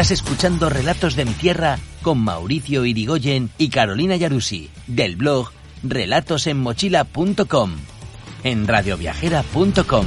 Estás escuchando Relatos de mi Tierra con Mauricio Irigoyen y Carolina Yarusi, del blog relatosenmochila.com, en radioviajera.com.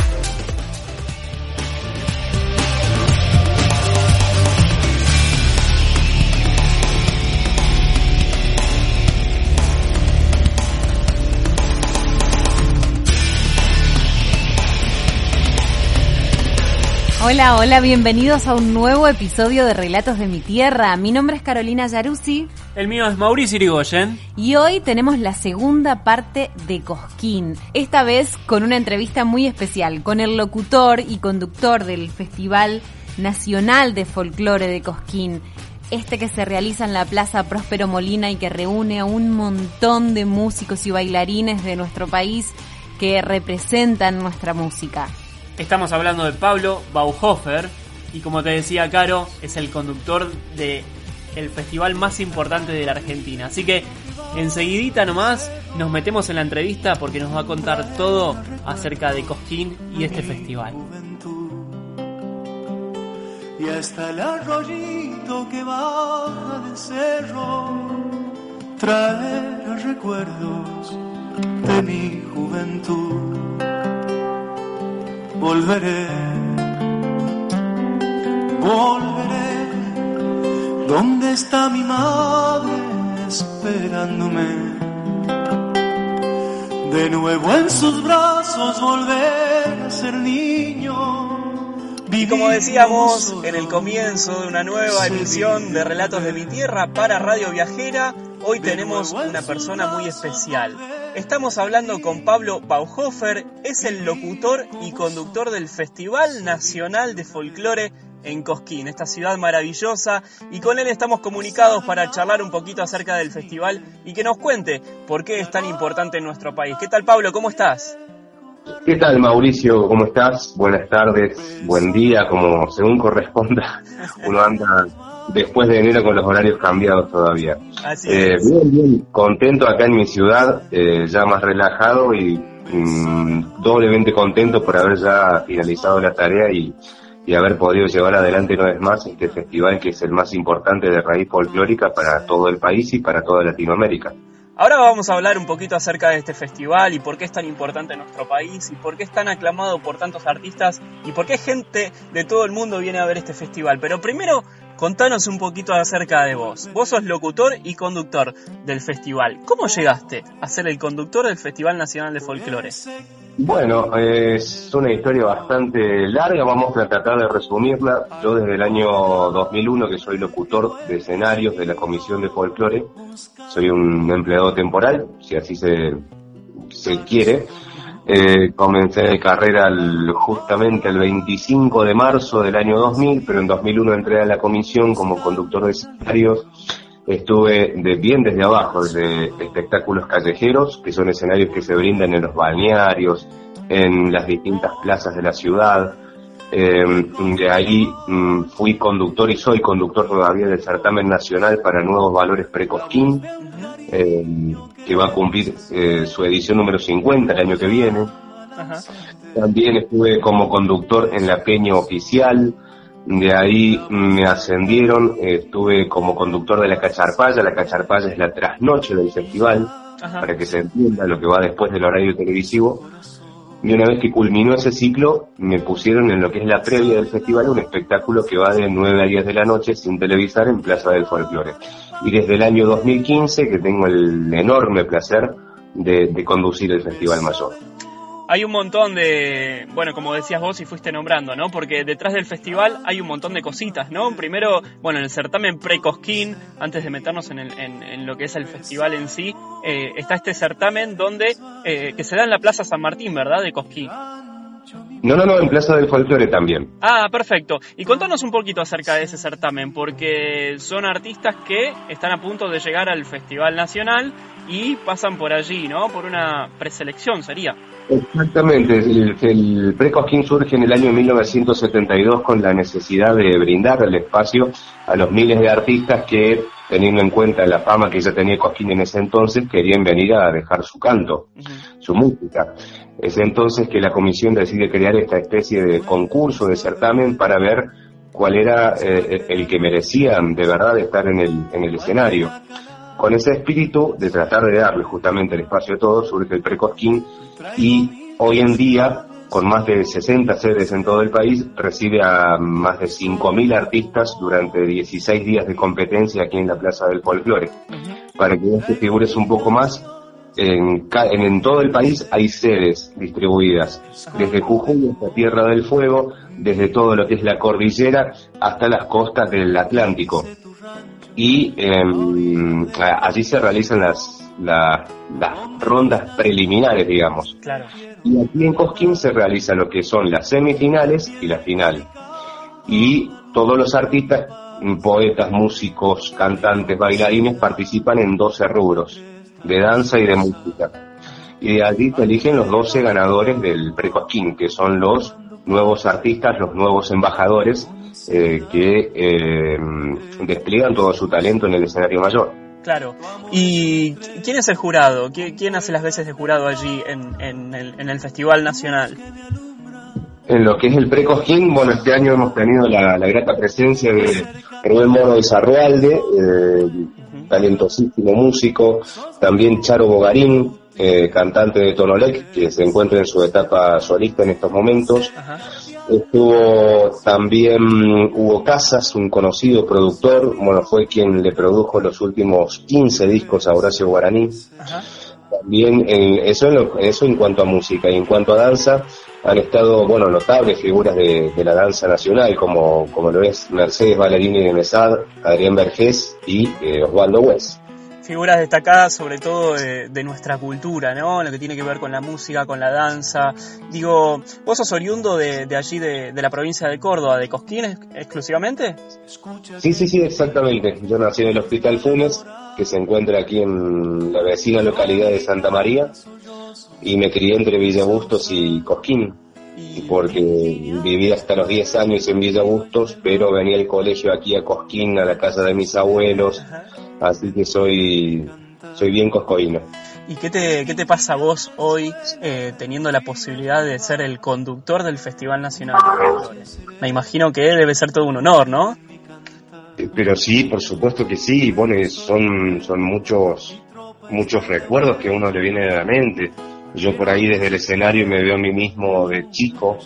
Hola, hola, bienvenidos a un nuevo episodio de Relatos de mi Tierra. Mi nombre es Carolina Yaruzzi. El mío es Mauricio Irigoyen. Y hoy tenemos la segunda parte de Cosquín. Esta vez con una entrevista muy especial con el locutor y conductor del Festival Nacional de Folclore de Cosquín. Este que se realiza en la Plaza Próspero Molina y que reúne a un montón de músicos y bailarines de nuestro país que representan nuestra música. Estamos hablando de Pablo Bauhofer y como te decía Caro, es el conductor de el festival más importante de la Argentina. Así que enseguidita nomás nos metemos en la entrevista porque nos va a contar todo acerca de Cosquín y este festival. Y hasta el arroyito que baja del cerro traerá recuerdos de mi juventud volveré, volveré. ¿Dónde está mi madre esperándome? De nuevo en sus brazos volver a ser niño. Y como decíamos en el comienzo de una nueva emisión de Relatos de mi Tierra para Radio Viajera, hoy tenemos una persona muy especial. Estamos hablando con Pablo Bauhofer, es el locutor y conductor del Festival Nacional de Folclore en Cosquín, esta ciudad maravillosa, y con él estamos comunicados para charlar un poquito acerca del festival y que nos cuente por qué es tan importante en nuestro país. ¿Qué tal Pablo? ¿Cómo estás? ¿Qué tal Mauricio? ¿Cómo estás? Buenas tardes, buen día, como según corresponda. Uno anda después de enero con los horarios cambiados todavía. Eh, bien, bien, contento acá en mi ciudad, eh, ya más relajado y mm, doblemente contento por haber ya finalizado la tarea y, y haber podido llevar adelante una vez más este festival que es el más importante de raíz folclórica para todo el país y para toda Latinoamérica. Ahora vamos a hablar un poquito acerca de este festival y por qué es tan importante en nuestro país y por qué es tan aclamado por tantos artistas y por qué gente de todo el mundo viene a ver este festival. Pero primero Contanos un poquito acerca de vos. Vos sos locutor y conductor del festival. ¿Cómo llegaste a ser el conductor del Festival Nacional de Folclore? Bueno, es una historia bastante larga, vamos a tratar de resumirla. Yo desde el año 2001 que soy locutor de escenarios de la Comisión de Folclore, soy un empleado temporal, si así se, se quiere. Eh, comencé de carrera justamente el 25 de marzo del año 2000, pero en 2001 entré a la comisión como conductor de escenarios. Estuve de, bien desde abajo, desde espectáculos callejeros, que son escenarios que se brindan en los balnearios, en las distintas plazas de la ciudad. Eh, de ahí mm, fui conductor y soy conductor todavía del certamen nacional para nuevos valores precosquín. Eh, que va a cumplir eh, su edición número 50 el año que viene. También estuve como conductor en la Peña Oficial, de ahí me ascendieron, estuve como conductor de la Cacharpaya, la Cacharpaya es la trasnoche del festival, para que se entienda lo que va después del horario televisivo. Y una vez que culminó ese ciclo, me pusieron en lo que es la previa del festival un espectáculo que va de 9 a 10 de la noche sin televisar en Plaza del Folclore y desde el año 2015 que tengo el enorme placer de, conducir el Festival Mayor. Hay un montón de, bueno, como decías vos y fuiste nombrando, ¿no? Porque detrás del festival hay un montón de cositas, ¿no? Primero, bueno, en el certamen pre-Cosquín, antes de meternos en, el, en, lo que es el festival en sí, eh, está este certamen donde, eh, que se da en la Plaza San Martín, ¿verdad? De Cosquín. No, no, no, en Plaza del Folclore también. Ah, perfecto. Y contanos un poquito acerca de ese certamen, porque son artistas que están a punto de llegar al Festival Nacional y pasan por allí, ¿no? Por una preselección, sería. Exactamente, el, el Precosquín surge en el año 1972 con la necesidad de brindar el espacio a los miles de artistas que, teniendo en cuenta la fama que ya tenía Cosquín en ese entonces, querían venir a dejar su canto, su música. Es entonces que la comisión decide crear esta especie de concurso, de certamen, para ver cuál era eh, el que merecían de verdad estar en el, en el escenario. Con ese espíritu de tratar de darle justamente el espacio a todos, surge el Precosquín y hoy en día, con más de 60 sedes en todo el país, recibe a más de 5.000 artistas durante 16 días de competencia aquí en la Plaza del Folclore. Para que te figures un poco más, en, en, todo el país hay sedes distribuidas, desde Jujuy hasta Tierra del Fuego, desde todo lo que es la cordillera hasta las costas del Atlántico. Y eh, allí se realizan las, las rondas preliminares, digamos. Claro. Y aquí en Cosquín se realiza lo que son las semifinales y la final. Y todos los artistas, poetas, músicos, cantantes, bailarines participan en 12 rubros de danza y de música. Y de allí te eligen los 12 ganadores del Precosquín, que son los nuevos artistas, los nuevos embajadores eh, que eh, despliegan todo su talento en el escenario mayor. Claro. ¿Y quién es el jurado? ¿Quién hace las veces de jurado allí en, en, el, en el Festival Nacional? En lo que es el Precosquín, bueno, este año hemos tenido la, la grata presencia de Rubén Moro de Sarrealde, eh, talentosísimo músico, también Charo Bogarín, eh, cantante de Tonolec, que se encuentra en su etapa solista en estos momentos. Estuvo también Hugo Casas, un conocido productor, bueno, fue quien le produjo los últimos 15 discos a Horacio Guaraní. También eso, en eso en cuanto a música y en cuanto a danza, han estado, bueno, notables figuras de, la danza nacional, como, como lo es Mercedes Ballerini de Mesad, Adrián Vergés y eh, Osvaldo West. Figuras destacadas sobre todo de, nuestra cultura, ¿no? Lo que tiene que ver con la música, con la danza. Digo, ¿vos sos oriundo de, allí, de, la provincia de Córdoba, de Cosquín exclusivamente? Sí, sí, sí, exactamente. Yo nací en el Hospital Funes, que se encuentra aquí en la vecina localidad de Santa María y me crié entre Villa Bustos y Cosquín, porque viví hasta los 10 años en Villa Bustos, pero venía al colegio aquí a Cosquín, a la casa de mis abuelos, así que soy, soy bien coscoíno. ¿Y qué te, qué te pasa a vos hoy eh, teniendo la posibilidad de ser el conductor del Festival Nacional de Me imagino que debe ser todo un honor, ¿no? Eh, pero sí, por supuesto que sí, bueno, son, son muchos, muchos recuerdos que uno le viene a la mente. Yo por ahí desde el escenario me veo a mí mismo de chico,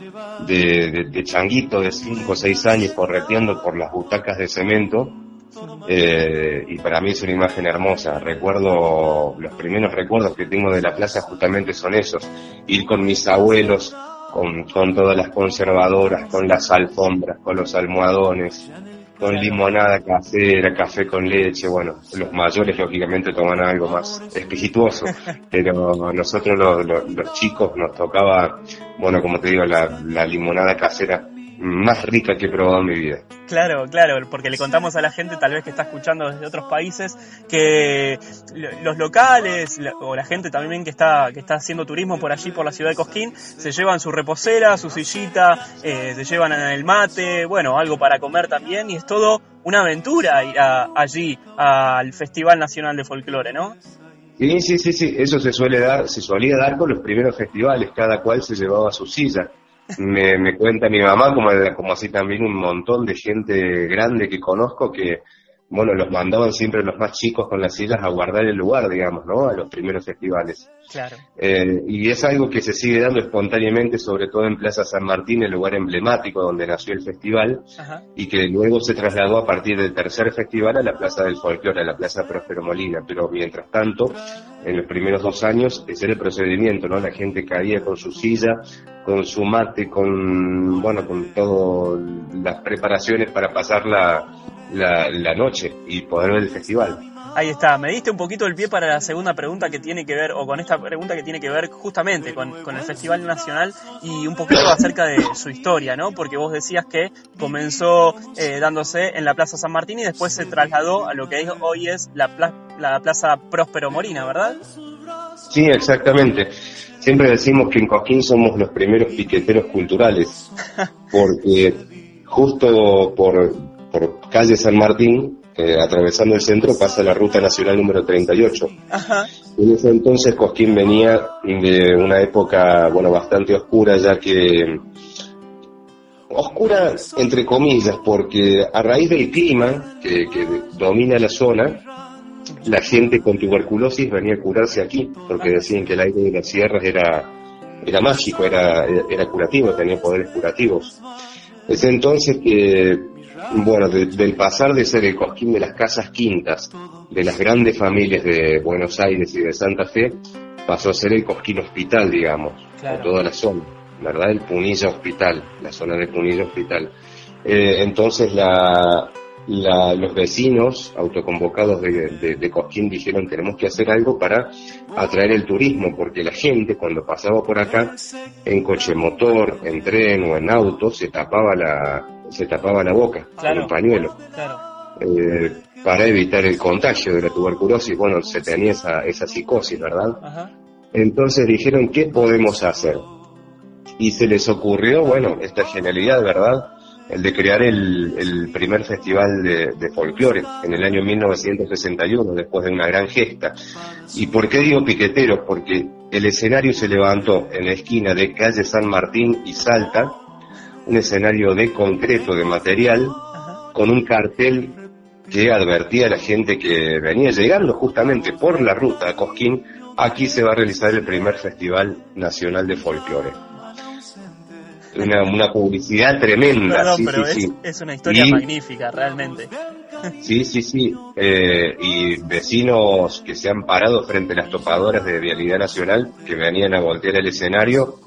de, de, changuito de 5 o 6 años correteando por las butacas de cemento. Eh, y para mí es una imagen hermosa. Recuerdo, los primeros recuerdos que tengo de la plaza justamente son esos. Ir con mis abuelos, con, todas las conservadoras, con las alfombras, con los almohadones, con limonada casera, café con leche, bueno, los mayores lógicamente toman algo más espirituoso, pero nosotros los, chicos nos tocaba, bueno, como te digo, la limonada casera más rica que he probado en mi vida. Claro, claro, porque le contamos a la gente, tal vez que está escuchando desde otros países, que los locales o la gente también que está, que está haciendo turismo por allí, por la ciudad de Cosquín, se llevan su reposera, su sillita, eh, se llevan el mate, bueno, algo para comer también, y es todo una aventura ir allí al Festival Nacional de Folclore, ¿no? Sí, sí, sí, sí, eso se suele dar, se solía dar con los primeros festivales, cada cual se llevaba su silla me, me cuenta mi mamá, como, como así también un montón de gente grande que conozco que bueno, los mandaban siempre los más chicos con las sillas a guardar el lugar, digamos, ¿no? A los primeros festivales. Claro. Eh, y es algo que se sigue dando espontáneamente, sobre todo en Plaza San Martín, el lugar emblemático donde nació el festival, y que luego se trasladó a partir del tercer festival a la Plaza del Folclore, a la Plaza Próspero Molina. Pero mientras tanto, en los primeros dos años, ese era el procedimiento, ¿no? La gente caía con su silla, con su mate, con, bueno, con todas las preparaciones para pasar la, la, la noche y poder ver el festival. Ahí está, me diste un poquito el pie para la segunda pregunta que tiene que ver, o con esta pregunta que tiene que ver justamente con, el Festival Nacional y un poquito acerca de su historia, ¿no? Porque vos decías que comenzó eh, dándose en la Plaza San Martín y después se trasladó a lo que hoy es la, la Plaza Próspero Morina, ¿verdad? Sí, exactamente. Siempre decimos que en Coquín somos los primeros piqueteros culturales, porque justo por, por calle San Martín eh, atravesando el centro pasa la ruta nacional número 38. Ajá. En ese entonces Cosquín venía de una época, bueno, bastante oscura, ya que oscura entre comillas, porque a raíz del clima que, domina la zona, la gente con tuberculosis venía a curarse aquí, porque decían que el aire de las sierras era, era mágico, era, era curativo, tenía poderes curativos. Es entonces que bueno, del pasar de ser el cosquín de las casas quintas, de las grandes familias de Buenos Aires y de Santa Fe, pasó a ser el cosquín hospital, digamos, claro. toda la zona, ¿verdad? El Punilla Hospital, la zona de Punilla Hospital. Eh, entonces la, los vecinos autoconvocados de, de, Cosquín dijeron tenemos que hacer algo para atraer el turismo, porque la gente cuando pasaba por acá en coche motor, en tren o en auto se tapaba la, se tapaba la boca con un pañuelo. Eh, para evitar el contagio de la tuberculosis, bueno, se tenía esa, esa psicosis, ¿verdad? Entonces dijeron, ¿qué podemos hacer? Y se les ocurrió, bueno, esta genialidad, ¿verdad? el de crear el, primer festival de, de folclore en el año 1961, después de una gran gesta. ¿Y por qué digo piquetero? Porque el escenario se levantó en la esquina de calle San Martín y Salta, un escenario de concreto, de material, con un cartel que advertía a la gente que venía llegando justamente por la ruta a Cosquín, aquí se va a realizar el primer Festival Nacional de Folclore una, una publicidad tremenda. sí, pero sí, es, una historia magnífica, realmente. Sí, sí, sí. Eh, y vecinos que se han parado frente a las topadoras de Vialidad Nacional, que venían a voltear el escenario,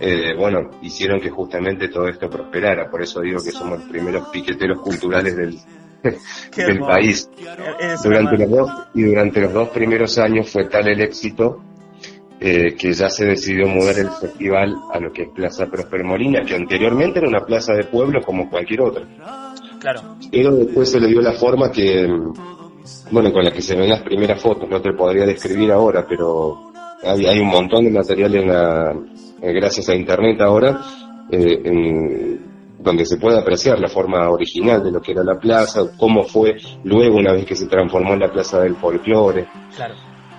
eh, bueno, hicieron que justamente todo esto prosperara. Por eso digo que somos los primeros piqueteros culturales del, del país. Durante los dos, y durante los dos primeros años fue tal el éxito eh, que ya se decidió mudar el festival a lo que es Plaza Prosper Molina, que anteriormente era una plaza de pueblo como cualquier otra. Claro. Pero después se le dio la forma que, bueno, con la que se ven las primeras fotos, no te podría describir ahora, pero hay, hay un montón de material en la, eh, gracias a internet ahora, eh, en, donde se puede apreciar la forma original de lo que era la plaza, cómo fue luego una vez que se transformó en la plaza del folclore. Claro.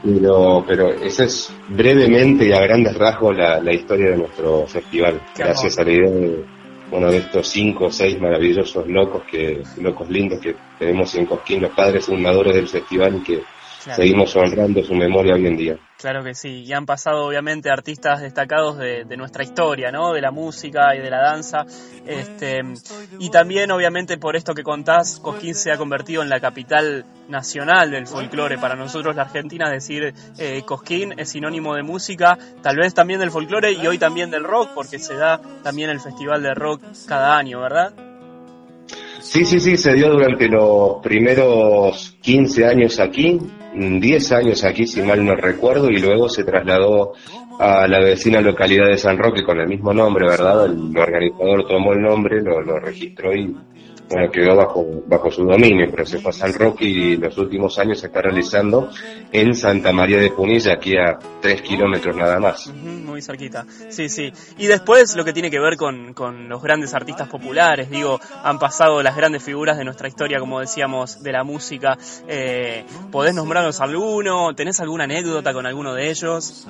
Pero, pero esa es brevemente y a grandes rasgos la, la historia de nuestro festival. gracias a la idea de uno de estos cinco o seis maravillosos locos que, locos lindos que tenemos en Cosquín, los padres fundadores del festival y que seguimos honrando su memoria hoy en día. Claro que sí, y han pasado obviamente artistas destacados de, nuestra historia, ¿no? De la música y de la danza. Este, y también obviamente por esto que contás, Cosquín se ha convertido en la capital nacional del folclore. Para nosotros la Argentina decir eh, Cosquín es sinónimo de música, tal vez también del folclore y hoy también del rock, porque se da también el Festival de Rock cada año, ¿verdad? Sí, sí, sí, se dio durante los primeros 15 años aquí, 10 años aquí, si mal no recuerdo, y luego se trasladó a la vecina localidad de San Roque con el mismo nombre, ¿verdad? El organizador tomó el nombre, lo, lo registró y bueno, quedó bajo, bajo su dominio, pero se fue a San Roque y los últimos años se está realizando en Santa María de Punilla, aquí a tres kilómetros nada más. muy cerquita, sí, sí. Y después lo que tiene que ver con, con los grandes artistas populares, digo, han pasado las grandes figuras de nuestra historia, como decíamos, de la música. Eh, ¿Podés nombrarnos alguno? ¿Tenés alguna anécdota con alguno de ellos?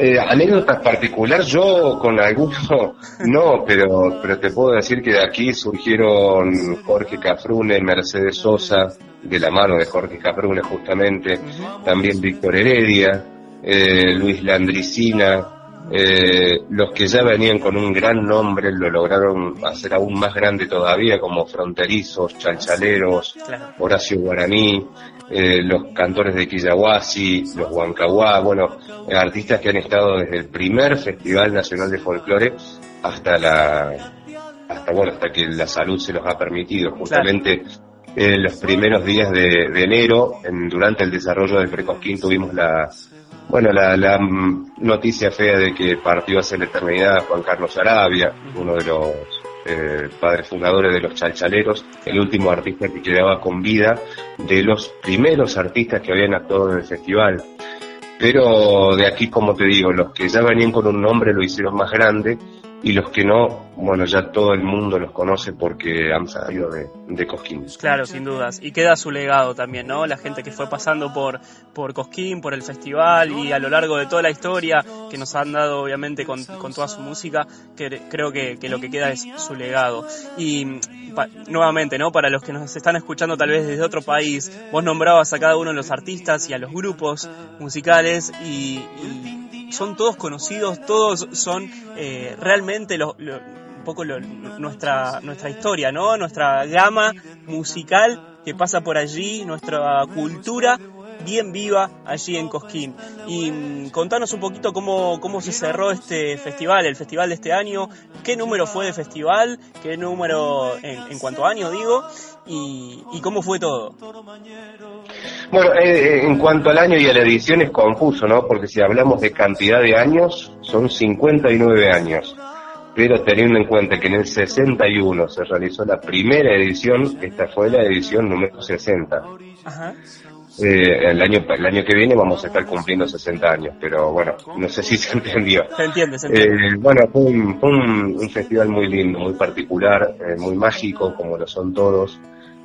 Eh, anécdotas particular, yo con alguno no, pero, pero te puedo decir que de aquí surgieron Jorge Cafrune, Mercedes Sosa, de la mano de Jorge Cafrune justamente, también Víctor Heredia, eh, Luis Landricina, eh, los que ya venían con un gran nombre lo lograron hacer aún más grande todavía, como Fronterizos, Chalchaleros, Horacio Guaraní, eh, los cantores de Quillahuasi, los Huancahuá, bueno, artistas que han estado desde el primer Festival Nacional de Folclore hasta la, hasta bueno, hasta que la salud se los ha permitido. Justamente en los primeros días de, enero, en, durante el desarrollo del Precosquín, tuvimos la, bueno, la, la, noticia fea de que partió hacia la eternidad Juan Carlos Arabia, uno de los eh, padres fundadores de los Chalchaleros, el último artista que quedaba con vida de los primeros artistas que habían actuado en el festival. Pero de aquí, como te digo, los que ya venían con un nombre lo hicieron más grande y los que no, bueno, ya todo el mundo los conoce porque han salido de, de Cosquín. Claro, sin dudas. Y queda su legado también, ¿no? La gente que fue pasando por, por Cosquín, por el festival y a lo largo de toda la historia que nos han dado, obviamente, con, con toda su música, creo que, que, lo que queda es su legado. Y nuevamente, ¿no? Para los que nos están escuchando tal vez desde otro país, vos nombrabas a cada uno de los artistas y a los grupos musicales y son todos conocidos, todos son eh, realmente un poco nuestra, nuestra historia, ¿no? Nuestra gama musical que pasa por allí, nuestra cultura bien viva allí en Cosquín. Y mm, contanos un poquito cómo, cómo se cerró este festival, el festival de este año, qué número fue de festival, qué número en, cuanto a año digo, y, y cómo fue todo. Bueno, eh, eh, en cuanto al año y a la edición es confuso, ¿no? Porque si hablamos de cantidad de años, son 59 años. Pero teniendo en cuenta que en el 61 se realizó la primera edición, esta fue la edición número 60. Ajá. Eh, el año el año que viene vamos a estar cumpliendo 60 años, pero bueno, no sé si se entendió. Se entiende, se entiende. Eh, bueno, fue, un, festival muy lindo, muy particular, eh, muy mágico, como lo son todos.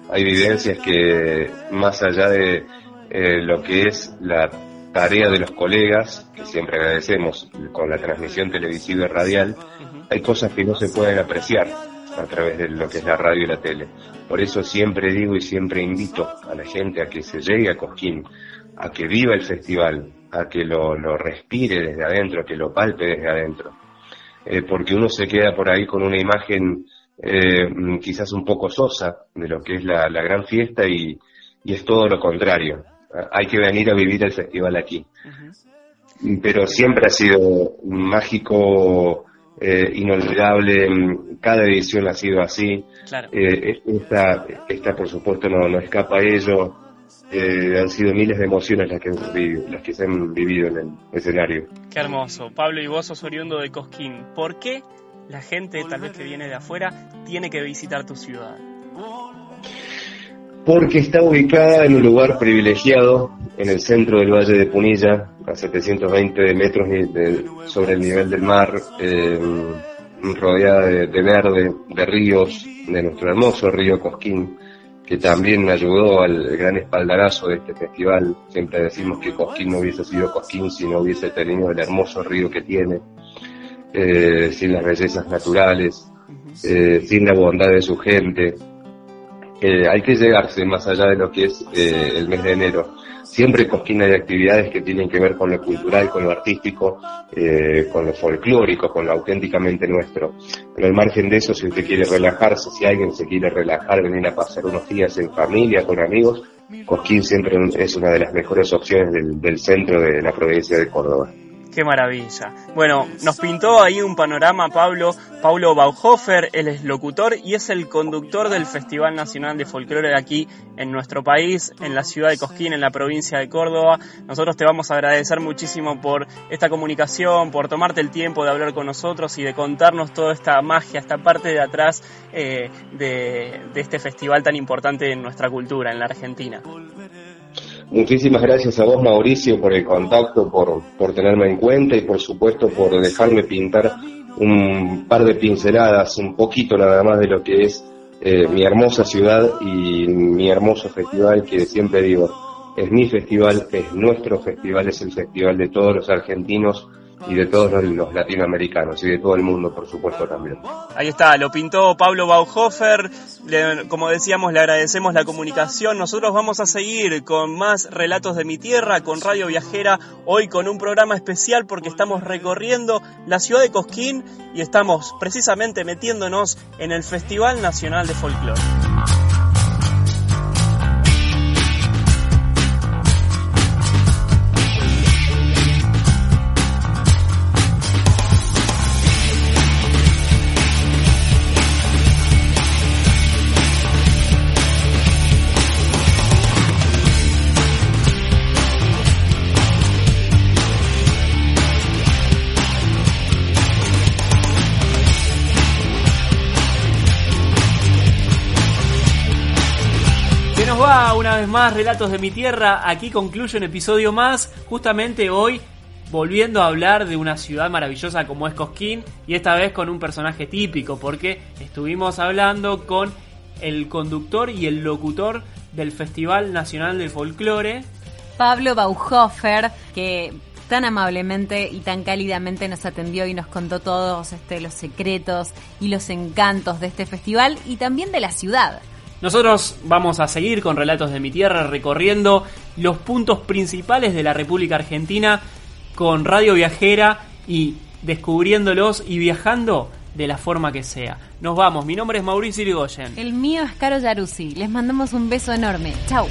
Hay evidencias que más allá de lo que es la tarea de los colegas, que siempre agradecemos con la transmisión televisiva y radial, hay cosas que no se pueden apreciar a través de lo que es la radio y la tele. Por eso siempre digo y siempre invito a la gente a que se llegue a Cosquín, a que viva el festival, a que lo, respire desde adentro, a que lo palpe desde adentro. Eh, porque uno se queda por ahí con una imagen eh, quizás un poco sosa de lo que es la, gran fiesta y, es todo lo contrario. Hay que venir a vivir el festival aquí. Pero siempre ha sido mágico eh, inolvidable, mm, cada edición ha sido así. Eh, esta, esta, por supuesto, no, no escapa a ello. Eh, han sido miles de emociones las que, las que se han vivido en el escenario. Qué hermoso. Pablo, y vos sos oriundo de Cosquín. ¿Por qué la gente, tal vez que viene de afuera, tiene que visitar tu ciudad? Porque está ubicada en un lugar privilegiado, en el centro del Valle de Punilla, a 720 metros sobre el nivel del mar, eh, rodeada de, verde, de ríos, de nuestro hermoso río Cosquín, que también ayudó al gran espaldarazo de este festival. Siempre decimos que Cosquín no hubiese sido Cosquín si no hubiese tenido el hermoso río que tiene, eh, sin las bellezas naturales, eh, sin la bondad de su gente. Hay que llegarse más allá de lo que es el mes de enero siempre Cosquín hay actividades que tienen que ver con lo cultural, con lo artístico, eh, con lo folclórico, con lo auténticamente nuestro. Pero al margen de eso, si usted quiere relajarse, si alguien se quiere relajar, venir a pasar unos días en familia, con amigos, Cosquín siempre es una de las mejores opciones del, del centro de la provincia de Córdoba. Qué maravilla. Bueno, nos pintó ahí un panorama Pablo, Paulo Bauhofer, él es locutor y es el conductor del Festival Nacional de Folclore de aquí en nuestro país, en la ciudad de Cosquín, en la provincia de Córdoba. Nosotros te vamos a agradecer muchísimo por esta comunicación, por tomarte el tiempo de hablar con nosotros y de contarnos toda esta magia, esta parte de atrás eh, de, de este festival tan importante en nuestra cultura, en la Argentina. Muchísimas gracias a vos, Mauricio, por el contacto, por, por tenerme en cuenta y por supuesto por dejarme pintar un par de pinceladas, un poquito nada más de lo que es eh, mi hermosa ciudad y mi hermoso festival, que siempre digo, es mi festival, es nuestro festival, es el festival de todos los argentinos y de todos los, latinoamericanos y de todo el mundo, por supuesto, también. Ahí está, lo pintó Pablo Bauhofer. como decíamos, le agradecemos la comunicación. Nosotros vamos a seguir con más relatos de mi tierra, con Radio Viajera, hoy con un programa especial porque estamos recorriendo la ciudad de Cosquín y estamos precisamente metiéndonos en el Festival Nacional de Folclore. Una vez más Relatos de mi Tierra. Aquí concluye un episodio más. Justamente hoy volviendo a hablar de una ciudad maravillosa como es Cosquín y esta vez con un personaje típico porque estuvimos hablando con el conductor y el locutor del Festival Nacional del Folclore. Pablo Bauhofer, que tan amablemente y tan cálidamente nos atendió y nos contó todos este, los secretos y los encantos de este festival y también de la ciudad. Nosotros vamos a seguir con Relatos de mi Tierra recorriendo los puntos principales de la República Argentina con Radio Viajera y descubriéndolos y viajando de la forma que sea. Nos vamos, mi nombre es Mauricio Irigoyen. El mío es Caro Yaruzzi. Les mandamos un beso enorme. Chau.